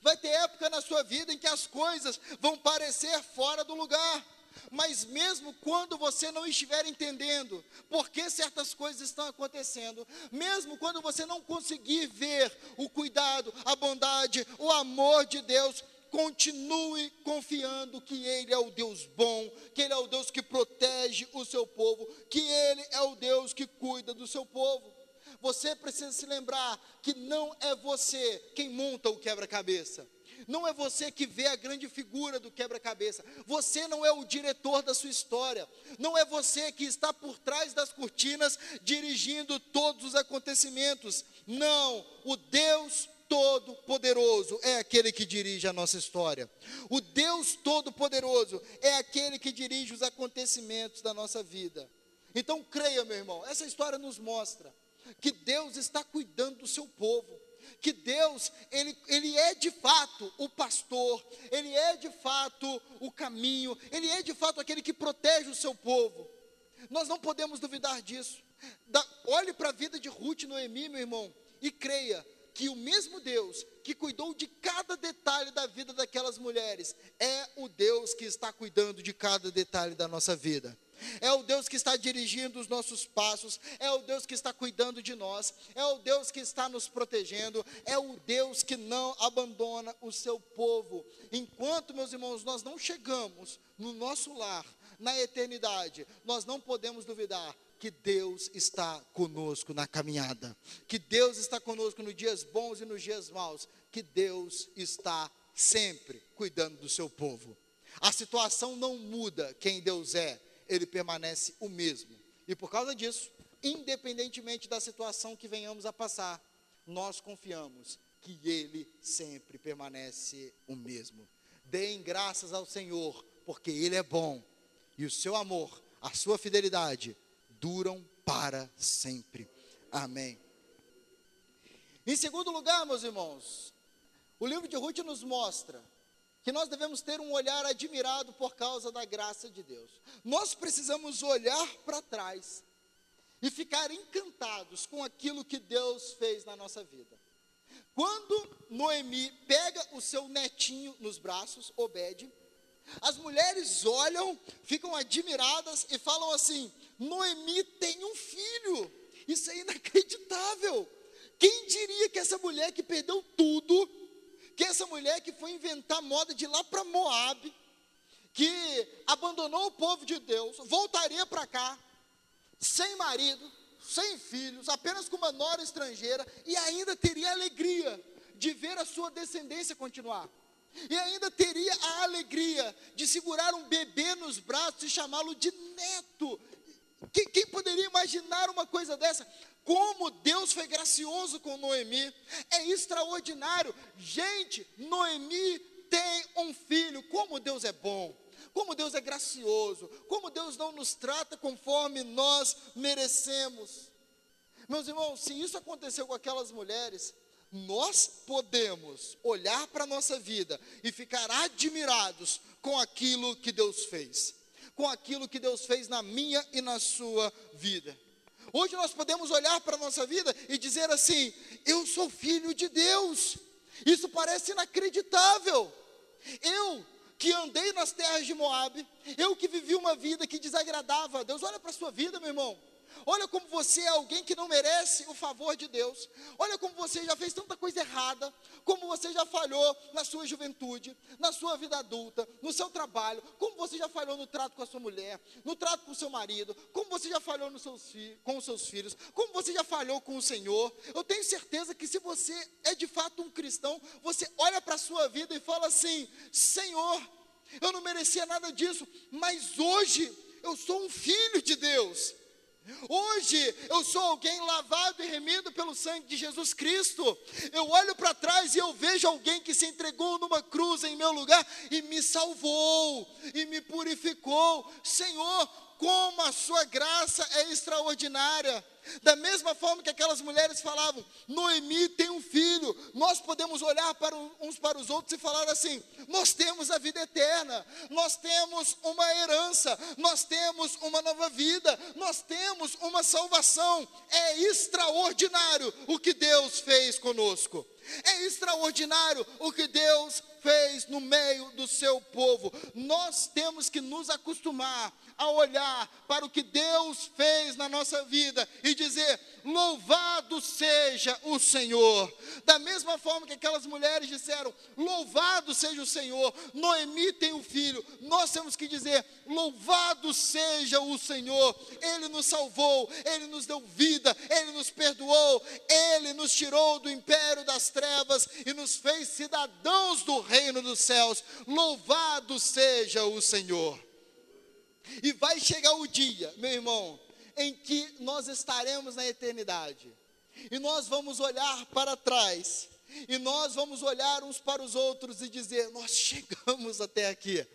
Vai ter época na sua vida em que as coisas vão parecer fora do lugar. Mas mesmo quando você não estiver entendendo por que certas coisas estão acontecendo, mesmo quando você não conseguir ver o cuidado, a bondade, o amor de Deus, continue confiando que Ele é o Deus bom, que Ele é o Deus que protege o seu povo, que Ele é o Deus que cuida do seu povo. Você precisa se lembrar que não é você quem monta o quebra-cabeça. Não é você que vê a grande figura do quebra-cabeça. Você não é o diretor da sua história. Não é você que está por trás das cortinas dirigindo todos os acontecimentos. Não, o Deus Todo-Poderoso é aquele que dirige a nossa história. O Deus Todo-Poderoso é aquele que dirige os acontecimentos da nossa vida. Então creia, meu irmão, essa história nos mostra que Deus está cuidando do seu povo que Deus, ele, ele é de fato o pastor, ele é de fato o caminho, ele é de fato aquele que protege o seu povo. Nós não podemos duvidar disso. Da, olhe para a vida de Ruth e Noemi, meu irmão, e creia que o mesmo Deus que cuidou de cada detalhe da vida daquelas mulheres é o Deus que está cuidando de cada detalhe da nossa vida é o Deus que está dirigindo os nossos passos, é o Deus que está cuidando de nós, é o Deus que está nos protegendo, é o Deus que não abandona o seu povo. Enquanto, meus irmãos, nós não chegamos no nosso lar, na eternidade, nós não podemos duvidar que Deus está conosco na caminhada, que Deus está conosco nos dias bons e nos dias maus, que Deus está sempre cuidando do seu povo. A situação não muda quem Deus é, ele permanece o mesmo. E por causa disso, independentemente da situação que venhamos a passar, nós confiamos que Ele sempre permanece o mesmo. Deem graças ao Senhor, porque Ele é bom e o seu amor, a sua fidelidade duram para sempre. Amém. Em segundo lugar, meus irmãos, o livro de Ruth nos mostra que nós devemos ter um olhar admirado por causa da graça de Deus. Nós precisamos olhar para trás e ficar encantados com aquilo que Deus fez na nossa vida. Quando Noemi pega o seu netinho nos braços, Obed, as mulheres olham, ficam admiradas e falam assim: Noemi tem um filho. Isso é inacreditável. Quem diria que essa mulher que perdeu tudo, que essa mulher que foi inventar moda de lá para Moab, que abandonou o povo de Deus, voltaria para cá, sem marido, sem filhos, apenas com uma nora estrangeira, e ainda teria alegria de ver a sua descendência continuar. E ainda teria a alegria de segurar um bebê nos braços e chamá-lo de neto. Quem, quem, poderia imaginar uma coisa dessa? Como Deus foi gracioso com Noemi, é extraordinário. Gente, Noemi tem um filho, como Deus é bom, como Deus é gracioso, como Deus não nos trata conforme nós merecemos. Meus irmãos, se isso aconteceu com aquelas mulheres, nós podemos olhar para a nossa vida e ficar admirados com aquilo que Deus fez, com aquilo que Deus fez na minha e na sua vida. Hoje nós podemos olhar para a nossa vida e dizer assim: eu sou filho de Deus. Isso parece inacreditável. Eu que andei nas terras de Moab, eu que vivi uma vida que desagradava a Deus. Olha para a sua vida, meu irmão. Olha como você é alguém que não merece o favor de Deus. Olha como você já fez tanta coisa errada, como você já falhou na sua juventude, na sua vida adulta, no seu trabalho, como você já falhou no trato com a sua mulher, no trato com o seu marido, como você já falhou seus com os seus filhos, como você já falhou com o Senhor. Eu tenho certeza que se você é de fato um cristão, você olha para a sua vida e fala assim: Senhor, eu não merecia nada disso, mas hoje eu sou um filho de Deus. Hoje eu sou alguém lavado e remido pelo sangue de Jesus Cristo. Eu olho para trás e eu vejo alguém que se entregou numa cruz em meu lugar e me salvou e me purificou. Senhor, como a sua graça é extraordinária. Da mesma forma que aquelas mulheres falavam, Noemi tem um filho, nós podemos olhar para uns para os outros e falar assim: nós temos a vida eterna, nós temos uma herança, nós temos uma nova vida, nós temos uma salvação. É extraordinário o que Deus fez conosco. É extraordinário o que Deus fez no meio do seu povo. Nós temos que nos acostumar a olhar para o que Deus fez na nossa vida e dizer: Louvado seja o Senhor. Da mesma forma que aquelas mulheres disseram: Louvado seja o Senhor. Noemi tem um filho. Nós temos que dizer: Louvado seja o Senhor. Ele nos salvou, ele nos deu vida, ele nos perdoou, ele nos tirou do império das trevas e nos fez cidadãos do reino dos céus. Louvado seja o Senhor. E vai chegar o dia, meu irmão, em que nós estaremos na eternidade. E nós vamos olhar para trás. E nós vamos olhar uns para os outros e dizer: Nós chegamos até aqui.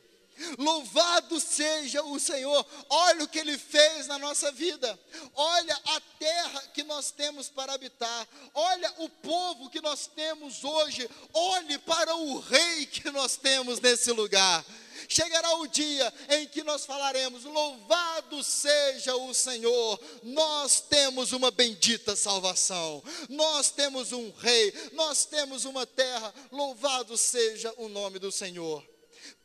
Louvado seja o Senhor, olha o que Ele fez na nossa vida, olha a terra que nós temos para habitar, olha o povo que nós temos hoje, olhe para o Rei que nós temos nesse lugar. Chegará o dia em que nós falaremos: Louvado seja o Senhor, nós temos uma bendita salvação, nós temos um Rei, nós temos uma terra, louvado seja o nome do Senhor.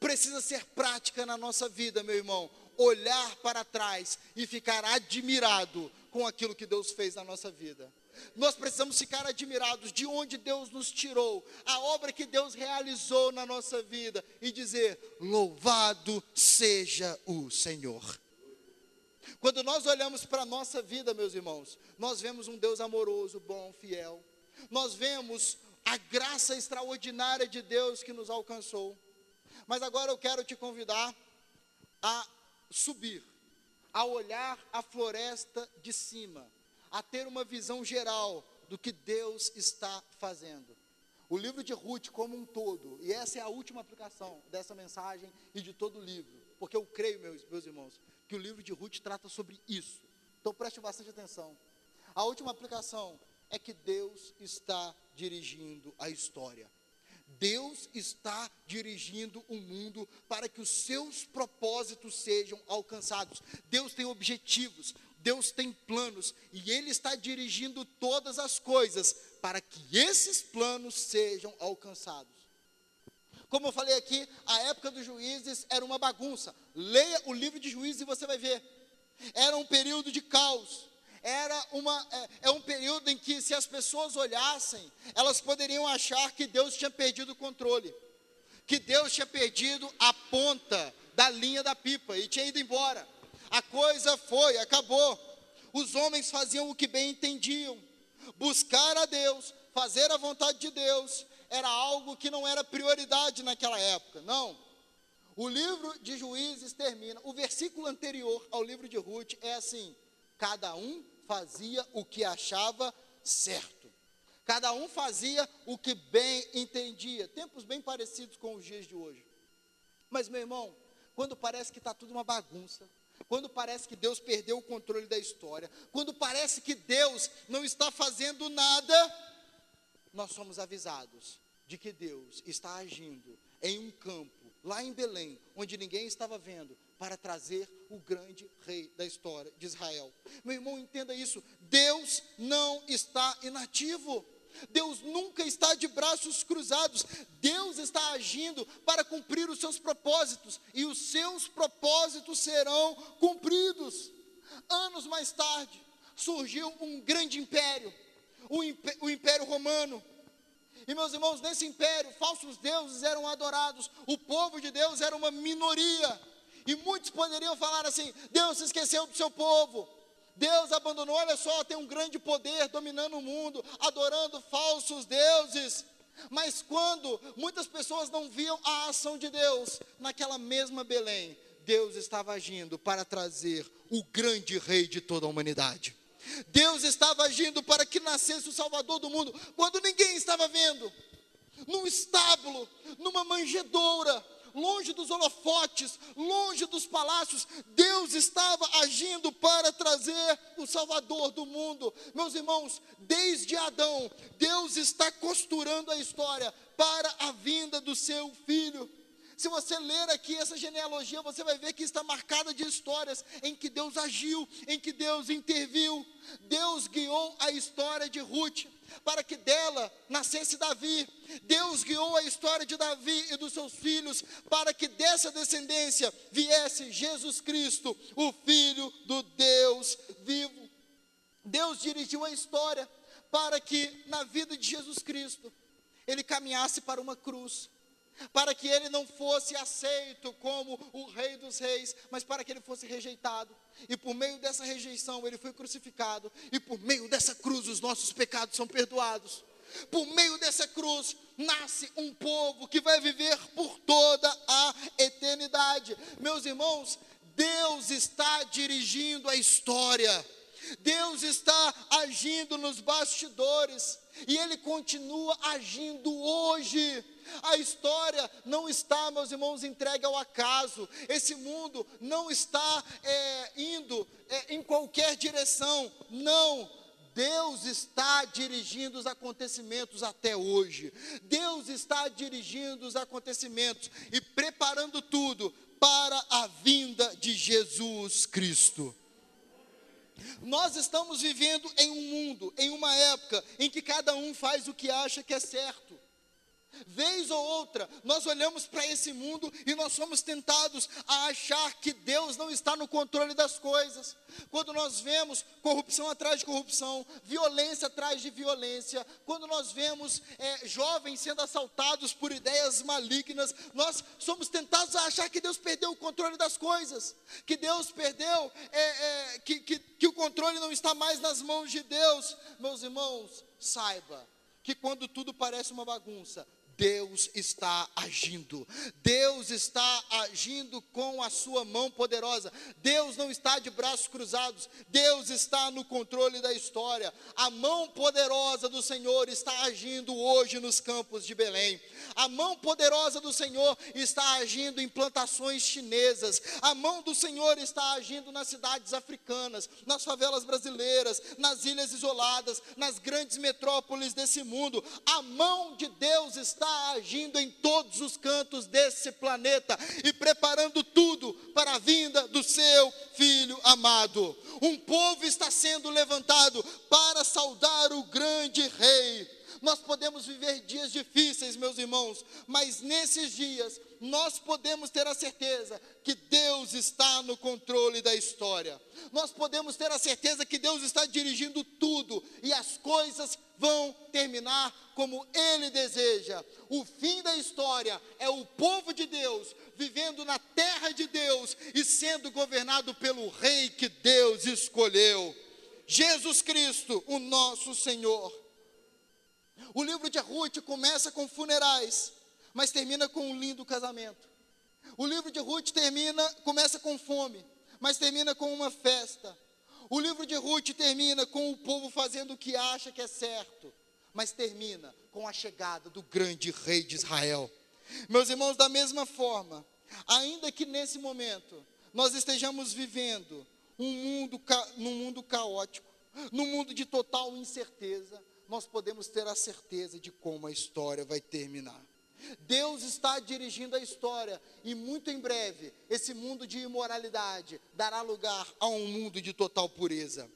Precisa ser prática na nossa vida, meu irmão, olhar para trás e ficar admirado com aquilo que Deus fez na nossa vida. Nós precisamos ficar admirados de onde Deus nos tirou, a obra que Deus realizou na nossa vida e dizer: Louvado seja o Senhor. Quando nós olhamos para a nossa vida, meus irmãos, nós vemos um Deus amoroso, bom, fiel. Nós vemos a graça extraordinária de Deus que nos alcançou. Mas agora eu quero te convidar a subir, a olhar a floresta de cima a ter uma visão geral do que Deus está fazendo. O livro de Ruth como um todo, e essa é a última aplicação dessa mensagem e de todo o livro, porque eu creio, meus, meus irmãos, que o livro de Ruth trata sobre isso. Então preste bastante atenção. A última aplicação é que Deus está dirigindo a história. Deus está dirigindo o mundo para que os seus propósitos sejam alcançados. Deus tem objetivos, Deus tem planos e Ele está dirigindo todas as coisas para que esses planos sejam alcançados. Como eu falei aqui, a época dos juízes era uma bagunça. Leia o livro de juízes e você vai ver. Era um período de caos. Era uma, é, é um período em que, se as pessoas olhassem, elas poderiam achar que Deus tinha perdido o controle, que Deus tinha perdido a ponta da linha da pipa e tinha ido embora. A coisa foi, acabou. Os homens faziam o que bem entendiam. Buscar a Deus, fazer a vontade de Deus, era algo que não era prioridade naquela época. Não. O livro de Juízes termina. O versículo anterior ao livro de Ruth é assim: cada um fazia o que achava certo. Cada um fazia o que bem entendia. Tempos bem parecidos com os dias de hoje. Mas, meu irmão, quando parece que está tudo uma bagunça, quando parece que Deus perdeu o controle da história, quando parece que Deus não está fazendo nada, nós somos avisados de que Deus está agindo em um campo, lá em Belém, onde ninguém estava vendo, para trazer o grande rei da história de Israel. Meu irmão, entenda isso: Deus não está inativo. Deus nunca está de braços cruzados. Deus está agindo para cumprir os seus propósitos e os seus propósitos serão cumpridos. Anos mais tarde, surgiu um grande império, o, o Império Romano. E meus irmãos, nesse império, falsos deuses eram adorados, o povo de Deus era uma minoria. E muitos poderiam falar assim: Deus se esqueceu do seu povo. Deus abandonou, olha só, tem um grande poder dominando o mundo, adorando falsos deuses. Mas quando muitas pessoas não viam a ação de Deus, naquela mesma Belém, Deus estava agindo para trazer o grande rei de toda a humanidade. Deus estava agindo para que nascesse o Salvador do mundo, quando ninguém estava vendo. Num estábulo, numa manjedoura, longe dos holofotes, longe dos palácios, Deus estava agindo para trazer o Salvador do mundo. Meus irmãos, desde Adão, Deus está costurando a história para a vinda do seu filho. Se você ler aqui essa genealogia, você vai ver que está marcada de histórias em que Deus agiu, em que Deus interviu. Deus guiou a história de Ruth para que dela nascesse Davi. Deus guiou a história de Davi e dos seus filhos para que dessa descendência viesse Jesus Cristo, o Filho do Deus vivo. Deus dirigiu a história para que na vida de Jesus Cristo ele caminhasse para uma cruz para que ele não fosse aceito como o Rei dos Reis, mas para que ele fosse rejeitado. E por meio dessa rejeição ele foi crucificado, e por meio dessa cruz os nossos pecados são perdoados. Por meio dessa cruz nasce um povo que vai viver por toda a eternidade. Meus irmãos, Deus está dirigindo a história. Deus está agindo nos bastidores e Ele continua agindo hoje. A história não está, meus irmãos, entregue ao acaso. Esse mundo não está é, indo é, em qualquer direção. Não. Deus está dirigindo os acontecimentos até hoje. Deus está dirigindo os acontecimentos e preparando tudo para a vinda de Jesus Cristo. Nós estamos vivendo em um mundo, em uma época em que cada um faz o que acha que é certo. Vez ou outra, nós olhamos para esse mundo e nós somos tentados a achar que Deus não está no controle das coisas. Quando nós vemos corrupção atrás de corrupção, violência atrás de violência, quando nós vemos é, jovens sendo assaltados por ideias malignas, nós somos tentados a achar que Deus perdeu o controle das coisas, que Deus perdeu, é, é, que, que, que o controle não está mais nas mãos de Deus. Meus irmãos, saiba que quando tudo parece uma bagunça, Deus está agindo, Deus está agindo com a sua mão poderosa, Deus não está de braços cruzados, Deus está no controle da história, a mão poderosa do Senhor está agindo hoje nos campos de Belém, a mão poderosa do Senhor está agindo em plantações chinesas, a mão do Senhor está agindo nas cidades africanas, nas favelas brasileiras, nas ilhas isoladas, nas grandes metrópoles desse mundo, a mão de Deus está está agindo em todos os cantos desse planeta e preparando tudo para a vinda do seu filho amado. Um povo está sendo levantado para saudar o grande rei. Nós podemos viver dias difíceis, meus irmãos, mas nesses dias nós podemos ter a certeza que Deus está no controle da história. Nós podemos ter a certeza que Deus está dirigindo tudo e as coisas vão terminar como Ele deseja. O fim da história é o povo de Deus vivendo na terra de Deus e sendo governado pelo Rei que Deus escolheu. Jesus Cristo, o nosso Senhor. O livro de Ruth começa com funerais mas termina com um lindo casamento. O livro de Ruth termina, começa com fome, mas termina com uma festa. O livro de Ruth termina com o povo fazendo o que acha que é certo, mas termina com a chegada do grande rei de Israel. Meus irmãos, da mesma forma, ainda que nesse momento nós estejamos vivendo um mundo, num mundo caótico, num mundo de total incerteza, nós podemos ter a certeza de como a história vai terminar. Deus está dirigindo a história e muito em breve esse mundo de imoralidade dará lugar a um mundo de total pureza.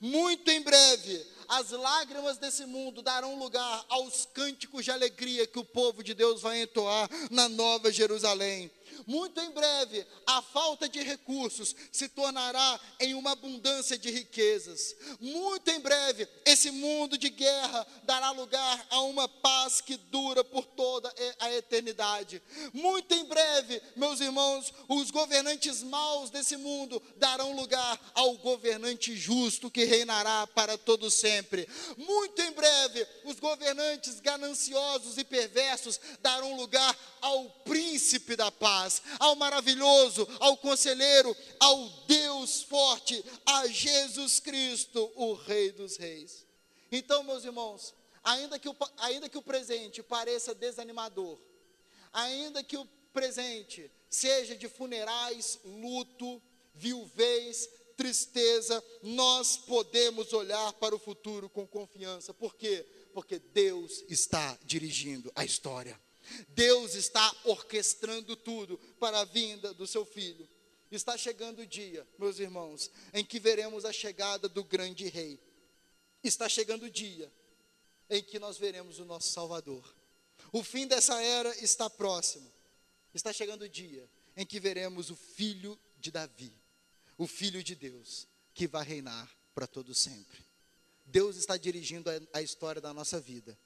Muito em breve, as lágrimas desse mundo darão lugar aos cânticos de alegria que o povo de Deus vai entoar na Nova Jerusalém. Muito em breve, a falta de recursos se tornará em uma abundância de riquezas. Muito em breve, esse mundo de guerra dará lugar a uma paz que dura por toda a eternidade. Muito em breve, meus irmãos, os governantes maus desse mundo darão lugar ao governante justo que reinará para todo sempre. Muito em breve, os governantes gananciosos e perversos darão lugar ao príncipe da paz, ao maravilhoso, ao conselheiro, ao Deus forte, a Jesus Cristo, o Rei dos Reis. Então, meus irmãos, ainda que o, ainda que o presente pareça desanimador, ainda que o presente seja de funerais, luto, viuvez, tristeza, nós podemos olhar para o futuro com confiança. Por quê? Porque Deus está dirigindo a história. Deus está orquestrando tudo para a vinda do seu filho. Está chegando o dia, meus irmãos, em que veremos a chegada do grande rei. Está chegando o dia em que nós veremos o nosso Salvador. O fim dessa era está próximo. Está chegando o dia em que veremos o filho de Davi, o filho de Deus, que vai reinar para todo sempre. Deus está dirigindo a, a história da nossa vida.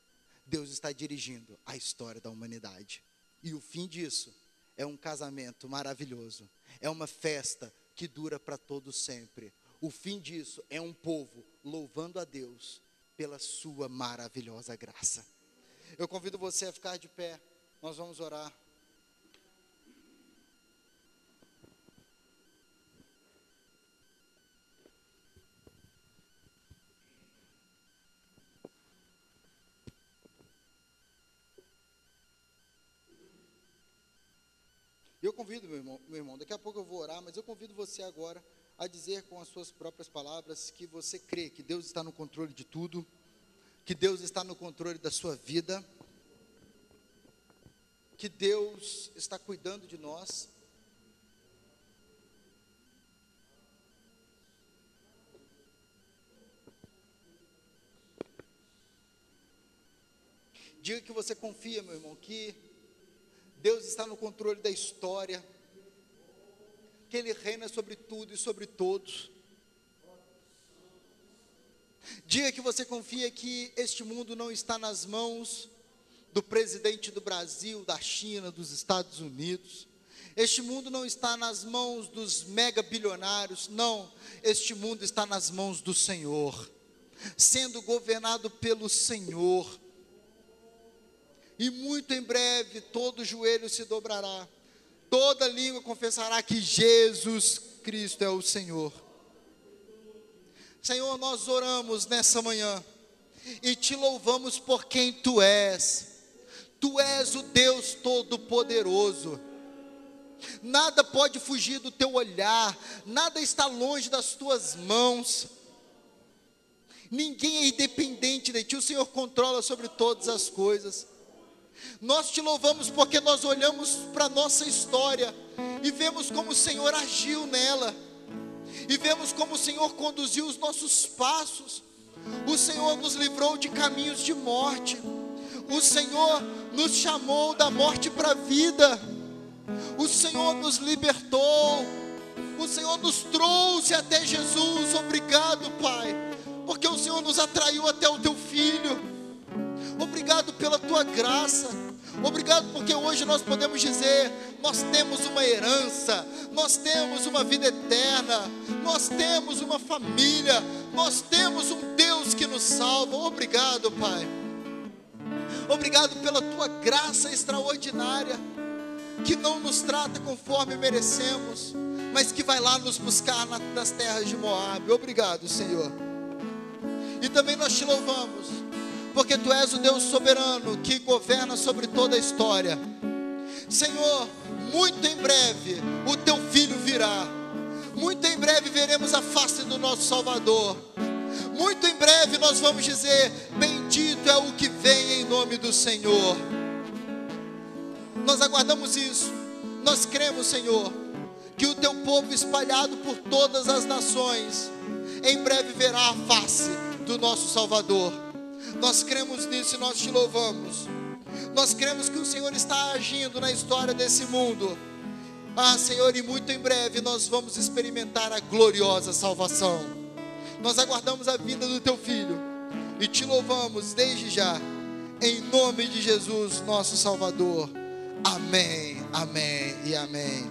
Deus está dirigindo a história da humanidade. E o fim disso é um casamento maravilhoso, é uma festa que dura para todo sempre. O fim disso é um povo louvando a Deus pela sua maravilhosa graça. Eu convido você a ficar de pé. Nós vamos orar. Convido, meu irmão, meu irmão, daqui a pouco eu vou orar, mas eu convido você agora a dizer com as suas próprias palavras que você crê que Deus está no controle de tudo, que Deus está no controle da sua vida, que Deus está cuidando de nós. Diga que você confia, meu irmão, que Deus está no controle da história, que Ele reina sobre tudo e sobre todos. Diga que você confia que este mundo não está nas mãos do presidente do Brasil, da China, dos Estados Unidos. Este mundo não está nas mãos dos mega bilionários, não. Este mundo está nas mãos do Senhor, sendo governado pelo Senhor e muito em breve todo joelho se dobrará, toda língua confessará que Jesus Cristo é o Senhor. Senhor, nós oramos nessa manhã e te louvamos por quem tu és. Tu és o Deus Todo-Poderoso. Nada pode fugir do teu olhar, nada está longe das tuas mãos. Ninguém é independente de ti, o Senhor controla sobre todas as coisas. Nós te louvamos porque nós olhamos para a nossa história e vemos como o Senhor agiu nela, e vemos como o Senhor conduziu os nossos passos. O Senhor nos livrou de caminhos de morte, o Senhor nos chamou da morte para a vida, o Senhor nos libertou, o Senhor nos trouxe até Jesus. Obrigado, Pai, porque o Senhor nos atraiu até o teu filho. Obrigado pela tua graça. Obrigado porque hoje nós podemos dizer: nós temos uma herança, nós temos uma vida eterna, nós temos uma família, nós temos um Deus que nos salva. Obrigado, Pai. Obrigado pela tua graça extraordinária, que não nos trata conforme merecemos, mas que vai lá nos buscar nas terras de Moab. Obrigado, Senhor. E também nós te louvamos porque tu és o Deus soberano que governa sobre toda a história. Senhor, muito em breve o teu filho virá. Muito em breve veremos a face do nosso Salvador. Muito em breve nós vamos dizer: Bendito é o que vem em nome do Senhor. Nós aguardamos isso. Nós cremos, Senhor, que o teu povo espalhado por todas as nações em breve verá a face do nosso Salvador. Nós cremos nisso e nós te louvamos. Nós cremos que o Senhor está agindo na história desse mundo Ah, Senhor, e muito em breve nós vamos experimentar a gloriosa salvação. Nós aguardamos a vinda do teu filho e te louvamos desde já, em nome de Jesus, nosso Salvador. Amém, amém e amém.